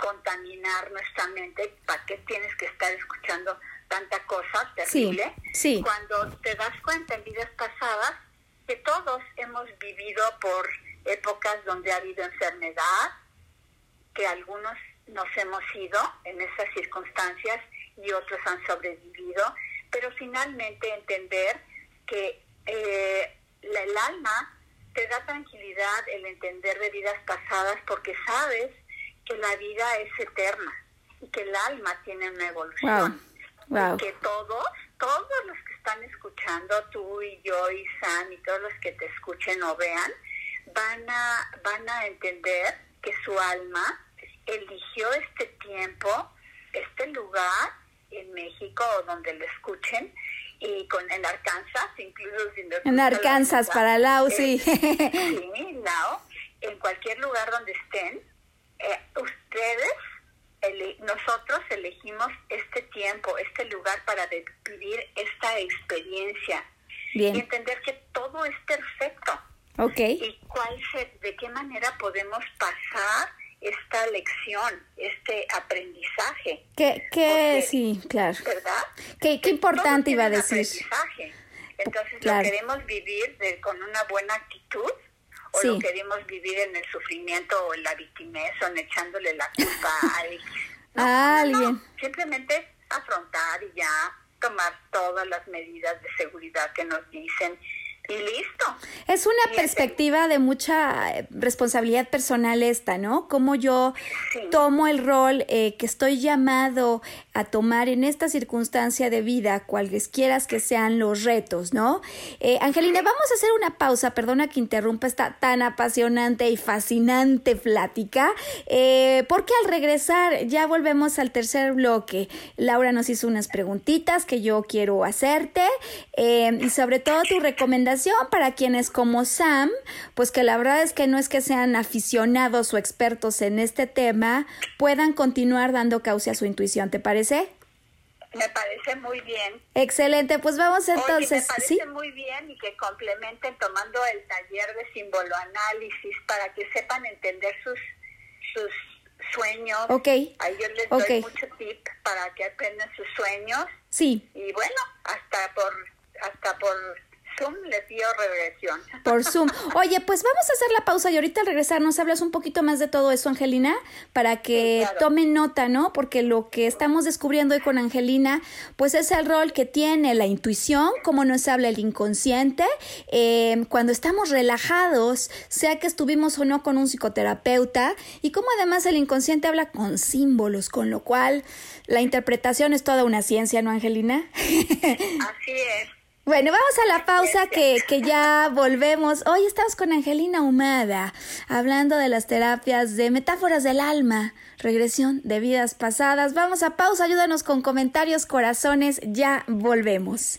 contaminar nuestra mente. ¿Para qué tienes que estar escuchando tanta cosa terrible? Sí, Cuando te das cuenta en vidas pasadas que todos hemos vivido por épocas donde ha habido enfermedad, que algunos nos hemos ido en esas circunstancias y otros han sobrevivido, pero finalmente entender que eh, el alma te da tranquilidad el entender de vidas pasadas porque sabes que la vida es eterna y que el alma tiene una evolución. Wow. Y que todos, todos los que están escuchando, tú y yo y Sam y todos los que te escuchen o vean, van a, van a entender que su alma eligió este tiempo, este lugar en México o donde lo escuchen y con en Arkansas, incluso en Arkansas para Lau, sí. Eh, sí, Lau, en cualquier lugar donde estén, eh, ustedes, nosotros elegimos este tiempo, este lugar para vivir esta experiencia Bien. y entender que todo es perfecto. Okay. Y cuál de qué manera podemos pasar esta lección, este aprendizaje. ¿Qué, qué sí, claro. ¿Verdad? ¿Qué, qué importante iba a decir? Aprendizaje. Entonces lo queremos vivir de, con una buena actitud o lo queremos vivir en el sufrimiento o en la victimez o en echándole la culpa a alguien. Simplemente afrontar y ya tomar todas las medidas de seguridad que nos dicen y listo. Es una perspectiva de mucha eh, responsabilidad personal esta, ¿no? Como yo tomo el rol eh, que estoy llamado a tomar en esta circunstancia de vida, cualesquiera que sean los retos, ¿no? Eh, Angelina, vamos a hacer una pausa, perdona que interrumpa esta tan apasionante y fascinante plática, porque al regresar ya volvemos al tercer bloque. Laura nos hizo unas preguntitas que yo quiero hacerte y sobre todo tu recomendación para quienes como Sam, pues que la verdad es que no es que sean aficionados o expertos en este tema, puedan continuar dando causa a su intuición, ¿te parece? Me parece muy bien. Excelente, pues vamos entonces. me parece muy bien y que complementen tomando el taller de simboloanálisis para que sepan entender sus sus sueños. Ok. Ahí yo les doy mucho tip para que aprendan sus sueños. Sí. Y bueno, hasta por hasta por Zoom dio regresión. Por Zoom. Oye, pues vamos a hacer la pausa y ahorita al regresar nos hablas un poquito más de todo eso, Angelina, para que tomen nota, ¿no? Porque lo que estamos descubriendo hoy con Angelina, pues es el rol que tiene la intuición, cómo nos habla el inconsciente, eh, cuando estamos relajados, sea que estuvimos o no con un psicoterapeuta, y cómo además el inconsciente habla con símbolos, con lo cual la interpretación es toda una ciencia, ¿no, Angelina? Así es. Bueno, vamos a la pausa que, que ya volvemos. Hoy estamos con Angelina Humada, hablando de las terapias de metáforas del alma, regresión de vidas pasadas. Vamos a pausa, ayúdanos con comentarios, corazones, ya volvemos.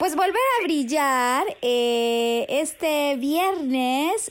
Pues volver a brillar eh, este viernes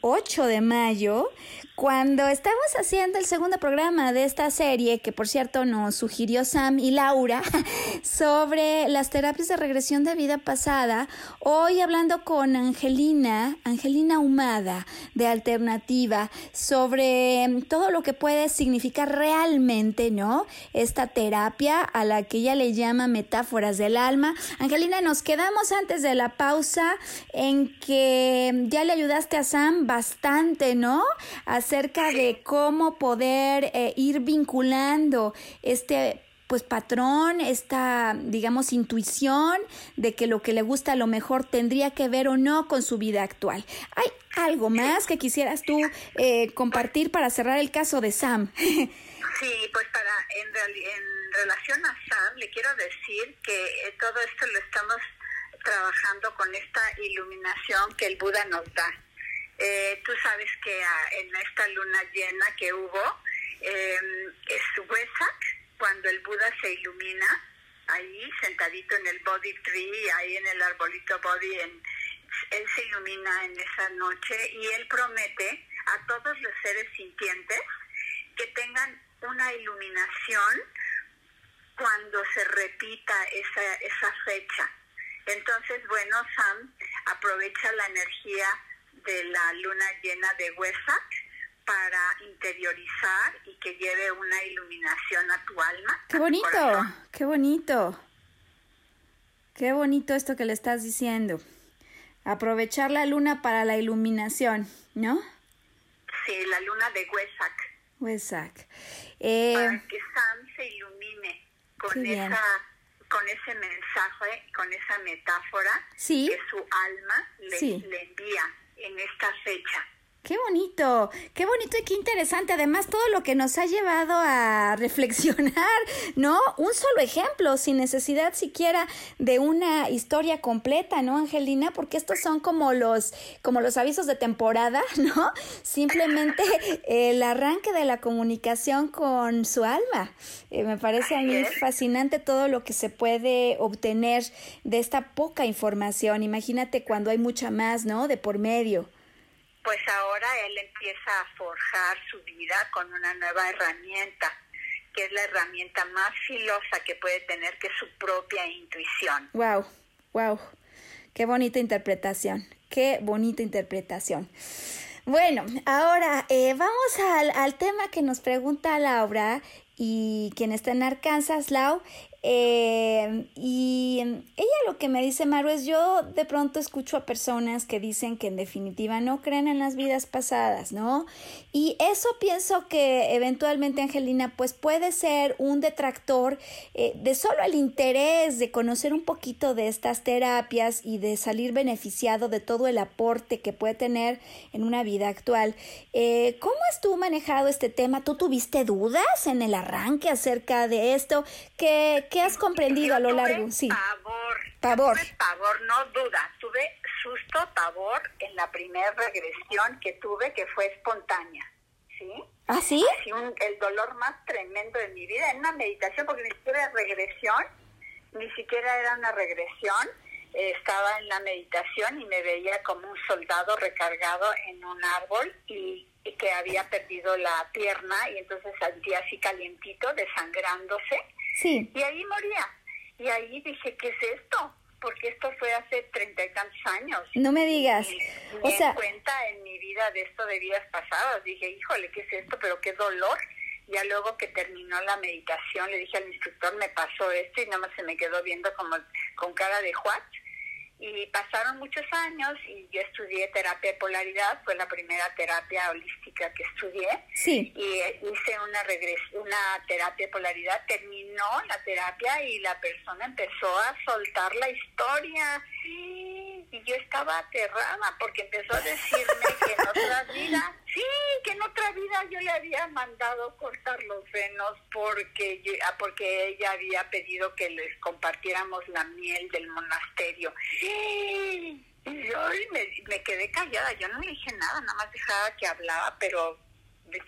8 eh, de mayo cuando estamos haciendo el segundo programa de esta serie, que por cierto nos sugirió Sam y Laura, sobre las terapias de regresión de vida pasada, hoy hablando con Angelina, Angelina Humada, de Alternativa, sobre todo lo que puede significar realmente, ¿no? Esta terapia a la que ella le llama metáforas del alma. Angelina, nos quedamos antes de la pausa en que ya le ayudaste a Sam bastante, ¿no? Acerca de cómo poder eh, ir vinculando este pues patrón, esta, digamos, intuición de que lo que le gusta a lo mejor tendría que ver o no con su vida actual. ¿Hay algo más que quisieras tú eh, compartir para cerrar el caso de Sam? Sí, pues para en, relación a Sam, le quiero decir que eh, todo esto lo estamos trabajando con esta iluminación que el Buda nos da. Eh, tú sabes que ah, en esta luna llena que hubo, em, es Wesak, cuando el Buda se ilumina, ahí sentadito en el Body Tree, ahí en el arbolito Body, en, él se ilumina en esa noche y él promete a todos los seres sintientes que tengan una iluminación cuando se repita esa, esa fecha. Entonces, bueno, Sam aprovecha la energía de la luna llena de Wesak para interiorizar y que lleve una iluminación a tu alma. Qué bonito, qué bonito. Qué bonito esto que le estás diciendo. Aprovechar la luna para la iluminación, ¿no? Sí, la luna de. Wesak. Eh, para que Sam se ilumine con esa con ese mensaje, con esa metáfora que su alma le envía en esta fecha. Qué bonito, qué bonito y qué interesante. Además, todo lo que nos ha llevado a reflexionar, ¿no? Un solo ejemplo, sin necesidad siquiera de una historia completa, ¿no, Angelina? Porque estos son como los, como los avisos de temporada, ¿no? Simplemente el arranque de la comunicación con su alma. Eh, me parece a mí fascinante todo lo que se puede obtener de esta poca información. Imagínate cuando hay mucha más, ¿no? De por medio pues ahora él empieza a forjar su vida con una nueva herramienta, que es la herramienta más filosa que puede tener, que es su propia intuición. Wow, wow. Qué bonita interpretación, qué bonita interpretación. Bueno, ahora eh, vamos al, al tema que nos pregunta Laura y quien está en Arkansas, Lau, eh, y ella lo que me dice, Maru, es yo de pronto escucho a personas que dicen que en definitiva no creen en las vidas pasadas, ¿no? Y eso pienso que eventualmente, Angelina, pues puede ser un detractor eh, de solo el interés de conocer un poquito de estas terapias y de salir beneficiado de todo el aporte que puede tener en una vida actual. Eh, ¿Cómo has tú manejado este tema? ¿Tú tuviste dudas en el arranque acerca de esto? ¿Qué, qué has comprendido a lo largo? Sí. Pavor. Pavor. Tuve pavor, no duda. Tuve susto, pavor en la primera regresión que tuve, que fue espontánea. ¿Sí? ¿Ah, sí? Así un, el dolor más tremendo de mi vida en una meditación, porque ni siquiera era regresión, ni siquiera era una regresión. Eh, estaba en la meditación y me veía como un soldado recargado en un árbol y, y que había perdido la pierna y entonces sentía así calientito, desangrándose Sí. y ahí moría. Y ahí dije, ¿qué es esto? Porque esto fue hace treinta y tantos años. No me digas. Y O me sea, cuenta en mi vida de esto de vidas pasadas. Dije, híjole, ¿qué es esto? Pero qué dolor. Ya luego que terminó la meditación, le dije al instructor, me pasó esto y nada más se me quedó viendo como con cara de what. Y pasaron muchos años y yo estudié terapia de polaridad, fue la primera terapia holística que estudié. Sí. y eh, hice una regres- una terapia de polaridad, terminó la terapia y la persona empezó a soltar la historia y yo estaba aterrada porque empezó a decirme que en otra vida, sí, que en otra vida yo le había mandado cortar los venos porque yo- ah, porque ella había pedido que les compartiéramos la miel del monasterio. Y yo me, me quedé callada, yo no le dije nada, nada más dejaba que hablaba, pero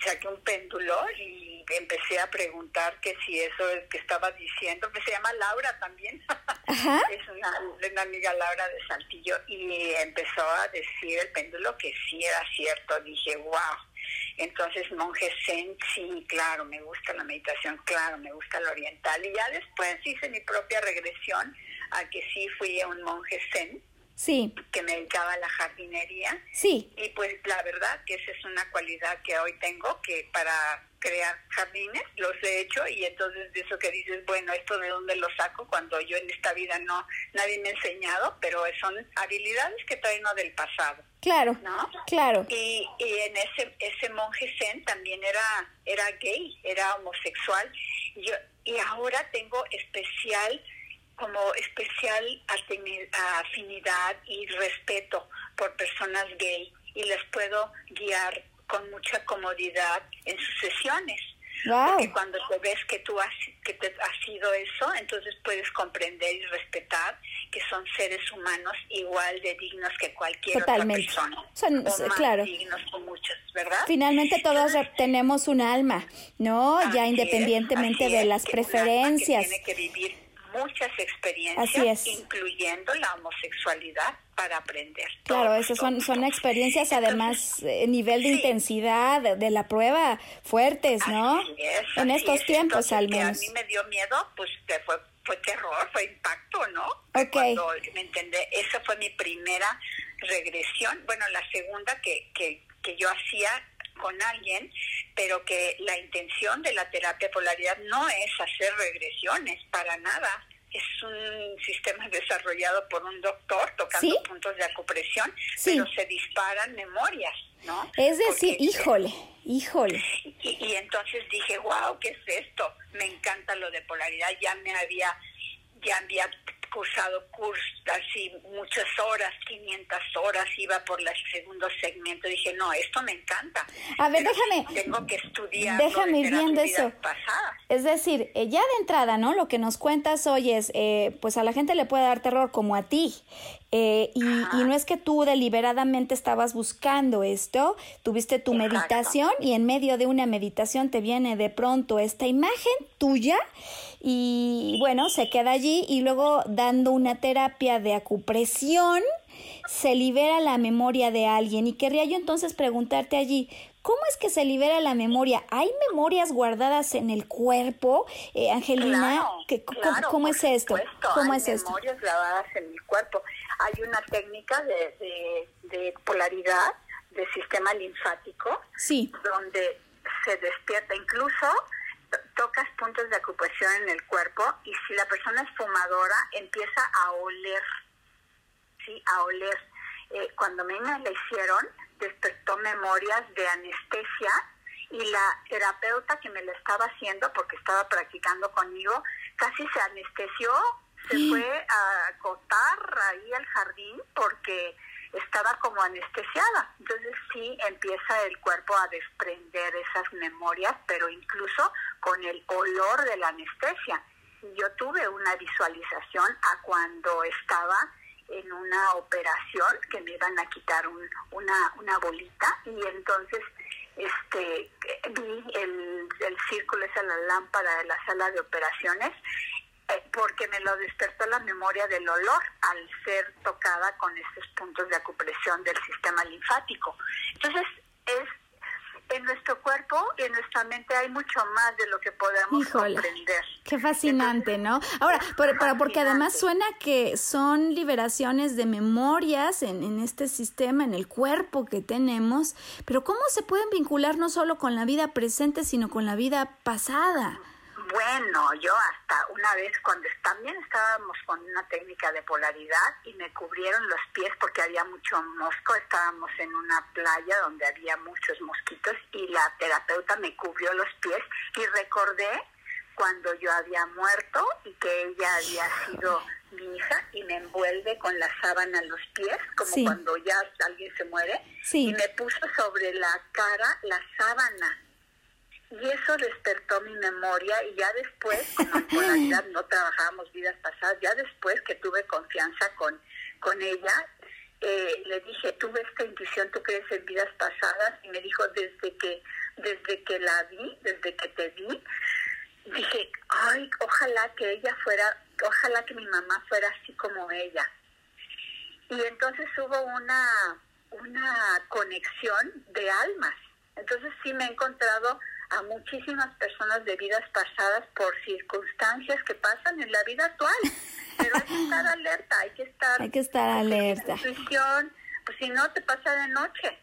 saqué un péndulo y empecé a preguntar que si eso es que estaba diciendo, que se llama Laura también, Ajá. es una, una amiga Laura de Saltillo, y empezó a decir el péndulo que sí era cierto, dije, wow. Entonces, monje zen, sí, claro, me gusta la meditación, claro, me gusta la oriental. Y ya después hice mi propia regresión a que sí fui a un monje zen Sí. que me dedicaba a la jardinería. Sí. Y pues la verdad que esa es una cualidad que hoy tengo, que para crear jardines los he hecho y entonces de eso que dices, bueno, esto de dónde lo saco cuando yo en esta vida no, nadie me ha enseñado, pero son habilidades que traen del pasado. Claro. ¿No? Claro. Y, y en ese ese monje zen también era era gay, era homosexual. Yo, y ahora tengo especial como especial afini- afinidad y respeto por personas gay y les puedo guiar con mucha comodidad en sus sesiones. Wow. Porque cuando te ves que tú has, que te has sido eso, entonces puedes comprender y respetar que son seres humanos igual de dignos que cualquier Totalmente. otra persona. Son- o más claro. dignos que muchos, ¿verdad? Finalmente todos Entonces, tenemos un alma, ¿no? Ya es, independientemente así de es, las preferencias. Que tiene que vivir muchas experiencias, incluyendo la homosexualidad, para aprender. Claro, Todos, esas son, todos, son todos. experiencias además, eh, nivel de sí. intensidad de, de la prueba fuertes, ¿no? Así es, en así estos es. tiempos Entonces, al que menos. A mí me dio miedo, pues que fue, fue terror, fue impacto, ¿no? Ok. Cuando me entendé, esa fue mi primera regresión, bueno, la segunda que, que, que yo hacía con alguien, pero que la intención de la terapia polaridad no es hacer regresiones, para nada. Es un sistema desarrollado por un doctor tocando ¿Sí? puntos de acupresión, Sí. pero se disparan memorias, ¿no? Es decir, Porque- híjole, híjole. y, y entonces dije, wow, ¿qué es esto? Me encanta lo de polaridad. Ya me había, ya había cursado cursos así muchas horas, 500 horas, iba por el segundo segmento. Dije, no, esto me encanta. A ver, Pero déjame- Tengo que estudiar. déjame ir viendo eso. Es decir, eh, ya de entrada, ¿no? Lo que nos cuentas hoy es, eh, pues a la gente le puede dar terror como a ti. Eh, y, y no es que tú deliberadamente estabas buscando esto, tuviste tu Exacto. meditación y en medio de una meditación te viene de pronto esta imagen tuya y bueno, se queda allí y luego dando una terapia de acupresión se libera la memoria de alguien y querría yo entonces preguntarte allí, ¿cómo es que se libera la memoria? ¿Hay memorias guardadas en el cuerpo, eh, Angelina? Claro, ¿Qué- cómo, claro, cómo por es esto? supuesto, ¿Cómo hay es esto? memorias grabadas en el cuerpo. Hay una técnica de, de, de polaridad del sistema linfático, sí. donde se despierta incluso tocas puntos de acupresión en el cuerpo y si la persona es fumadora empieza a oler, sí, a oler. Eh, cuando a mí me la hicieron despertó memorias de anestesia y la terapeuta que me la estaba haciendo porque estaba practicando conmigo casi se anestesió, se fue a acotar ahí al jardín porque estaba como anestesiada. Entonces sí empieza el cuerpo a desprender esas memorias, pero incluso con el olor de la anestesia. Yo tuve una visualización a cuando estaba en una operación que me iban a quitar una, una bolita y entonces este vi el, el círculo, esa la lámpara de la sala de operaciones porque me lo despertó la memoria del olor al ser tocada con estos puntos de acupresión del sistema linfático. Entonces, es en nuestro cuerpo y en nuestra mente hay mucho más de lo que podemos comprender. Qué fascinante, ¿no? Ahora, pero, porque además suena que son liberaciones de memorias en, en este sistema, en el cuerpo que tenemos, pero ¿cómo se pueden vincular no solo con la vida presente, sino con la vida pasada? Bueno, yo hasta una vez cuando también estábamos con una técnica de polaridad y me cubrieron los pies porque había mucho mosco, estábamos en una playa donde había muchos mosquitos y la terapeuta me cubrió los pies y recordé cuando yo había muerto y que ella había sido mi hija y me envuelve con la sábana los pies, como cuando ya alguien se muere, y me puso sobre la cara la sábana y eso despertó mi memoria y ya después, como en polaridad no trabajábamos vidas pasadas, ya después que tuve confianza con, con ella, eh, le dije, tuve esta intuición, ¿tú crees en vidas pasadas? Y me dijo, desde que, desde que la vi, desde que te vi, dije, ay, ojalá que ella fuera, ojalá que mi mamá fuera así como ella. Y entonces hubo una, una conexión de almas. Entonces sí me he encontrado a muchísimas personas de vidas pasadas por circunstancias que pasan en la vida actual. Pero hay que estar alerta, hay que estar... Hay que estar alerta. pues si no, te pasa de noche.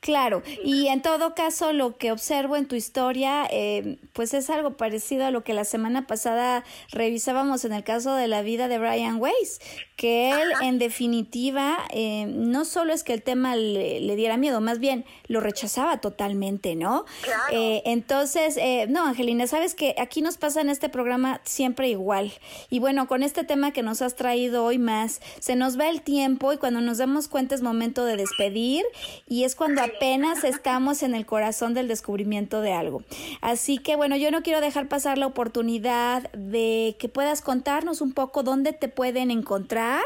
Claro, y en todo caso lo que observo en tu historia, eh, pues es algo parecido a lo que la semana pasada revisábamos en el caso de la vida de Brian Weiss, que él en definitiva eh, no solo es que el tema le, diera miedo, más bien lo rechazaba totalmente, ¿no? Eh, entonces, no, Angelina, sabes que aquí nos pasa en este programa siempre igual. Y bueno, con este tema que nos has traído hoy más, se nos va el tiempo y cuando nos damos cuenta es momento de despedir y es cuando apenas estamos en el corazón del descubrimiento de algo. Así que bueno, yo no quiero dejar pasar la oportunidad de que puedas contarnos un poco dónde te pueden encontrar,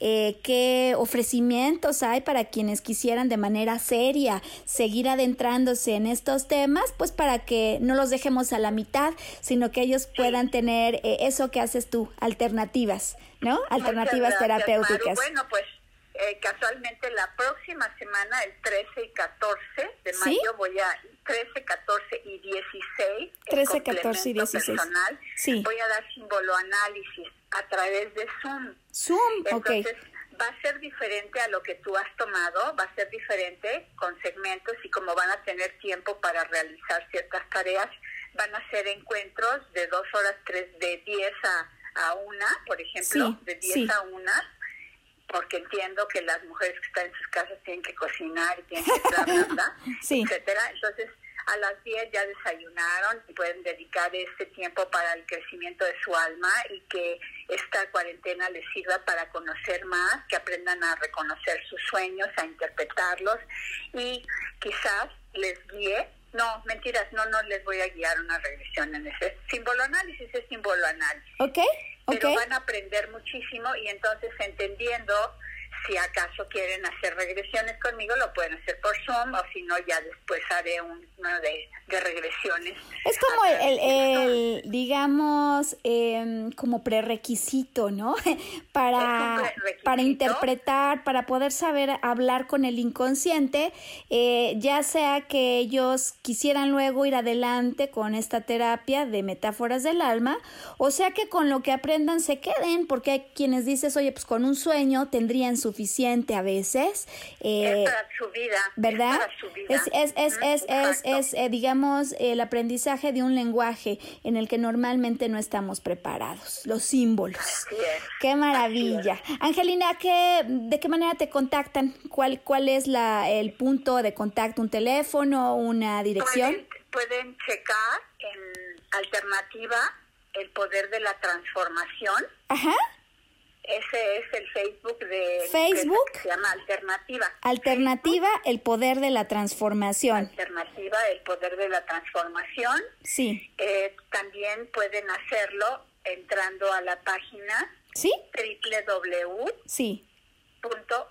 eh, qué ofrecimientos hay para quienes quisieran de manera seria seguir adentrándose en estos temas, pues para que no los dejemos a la mitad, sino que ellos puedan tener eh, eso que haces tú, alternativas, ¿no? Alternativas terapéuticas. Bueno, pues eh, casualmente la próxima semana, el 13 y 14 de mayo, voy a 13, 14 y 16, 13, 14 y 16. Personal, voy a dar símbolo análisis a través de Zoom. Zoom, Entonces, va a ser diferente a lo que tú has tomado, va a ser diferente con segmentos y como van a tener tiempo para realizar ciertas tareas, van a ser encuentros de dos horas, tres, de 10 a, a una, por ejemplo, de 10 a una porque entiendo que las mujeres que están en sus casas tienen que cocinar y tienen que estar, ¿verdad? sí. etcétera. Entonces, a las 10 ya desayunaron y pueden dedicar este tiempo para el crecimiento de su alma y que esta cuarentena les sirva para conocer más, que aprendan a reconocer sus sueños, a interpretarlos y quizás les guíe. No, mentiras, no, no les voy a guiar una regresión en ese símbolo análisis, es símbolo análisis. Ok pero van a aprender muchísimo y entonces entendiendo si acaso quieren hacer regresiones conmigo, lo pueden hacer por Zoom o si no, ya después haré uno de, de regresiones. Es como el, el, digamos, eh, como prerequisito, ¿no? para, para interpretar, para poder saber hablar con el inconsciente, eh, ya sea que ellos quisieran luego ir adelante con esta terapia de metáforas del alma, o sea que con lo que aprendan se queden, porque hay quienes dicen, oye, pues con un sueño tendrían su suficiente a veces. es para su vida. ¿Verdad? Es, para su vida. es, es, es, es, es, es eh, digamos, el aprendizaje de un lenguaje en el que normalmente no estamos preparados, los símbolos. Así es. Qué maravilla. Angelina, ¿qué, ¿de qué manera te contactan? ¿Cuál, cuál es la, el punto de contacto? ¿Un teléfono? ¿Una dirección? Pueden, pueden checar en alternativa el poder de la transformación. Ajá. Ese es el Facebook de Facebook. que se llama Alternativa. Alternativa, el poder de la transformación. Alternativa, el poder de la transformación. Sí. Eh, también pueden hacerlo entrando a la página ¿Sí? www. Sí.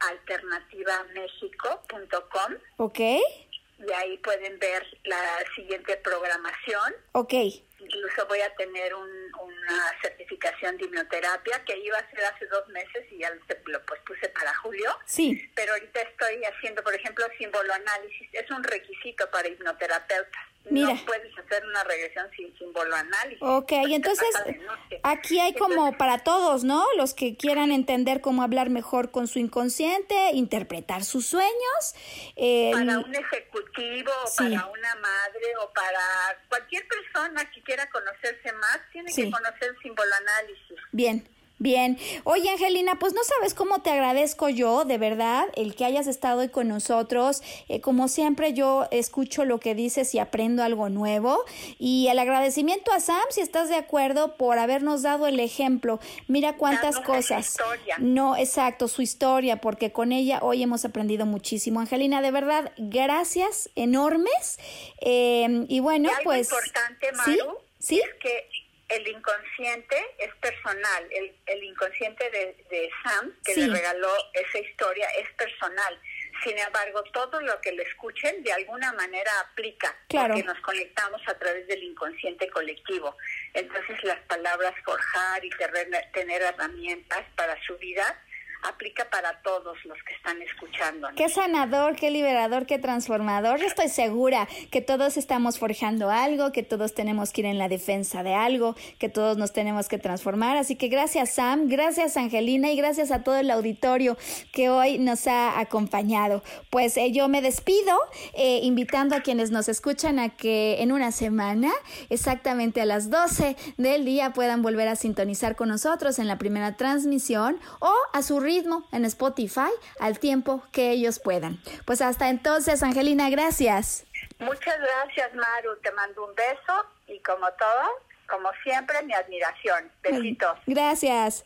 alternativamexico.com Ok. y ahí pueden ver la siguiente programación. Ok. Incluso voy a tener un, una certificación de hipnoterapia que iba a ser hace dos meses y ya lo pues, puse para julio. Sí. Pero ahorita estoy haciendo, por ejemplo, símbolo análisis. Es un requisito para hipnoterapeutas. Mira. No puedes hacer una regresión sin símbolo análisis. Ok, y entonces aquí hay como para todos, ¿no? Los que quieran entender cómo hablar mejor con su inconsciente, interpretar sus sueños. Eh, para un ejecutivo, Sí. para una madre o para cualquier persona que quiera conocerse más, tiene Sí. que conocer el símbolo análisis. Bien, bien. Oye, Angelina, pues no sabes cómo te agradezco yo, de verdad, el que hayas estado hoy con nosotros. Eh, como siempre, yo escucho lo que dices y aprendo algo nuevo. Y el agradecimiento a Sam, si estás de acuerdo, por habernos dado el ejemplo. Mira cuántas Dándonos cosas. historia. No, exacto, su historia, porque con ella hoy hemos aprendido muchísimo. Angelina, de verdad, gracias enormes. Eh, y bueno, Y algo pues. importante, ¿Sí? Maru, ¿Sí? es que el inconsciente es personal. El, el inconsciente de, de Sam, que Sí. le regaló esa historia, es personal. Sin embargo, todo lo que le escuchen de alguna manera aplica, Claro. porque nos conectamos a través del inconsciente colectivo. Entonces, las palabras forjar y tener, tener herramientas para su vida aplica para todos los que están escuchando. Qué sanador, qué liberador, qué transformador. Estoy segura que todos estamos forjando algo, que todos tenemos que ir en la defensa de algo, que todos nos tenemos que transformar. Así que gracias Sam, gracias Angelina y gracias a todo el auditorio que hoy nos ha acompañado. Pues eh, yo me despido eh, invitando a quienes nos escuchan a que en una semana, exactamente a las 12 del día, puedan volver a sintonizar con nosotros en la primera transmisión o a su ritmo en Spotify al tiempo que ellos puedan. Pues hasta entonces, Angelina, gracias. Muchas gracias, Maru. Te mando un beso y como todo, como siempre, mi admiración. Besitos. Gracias.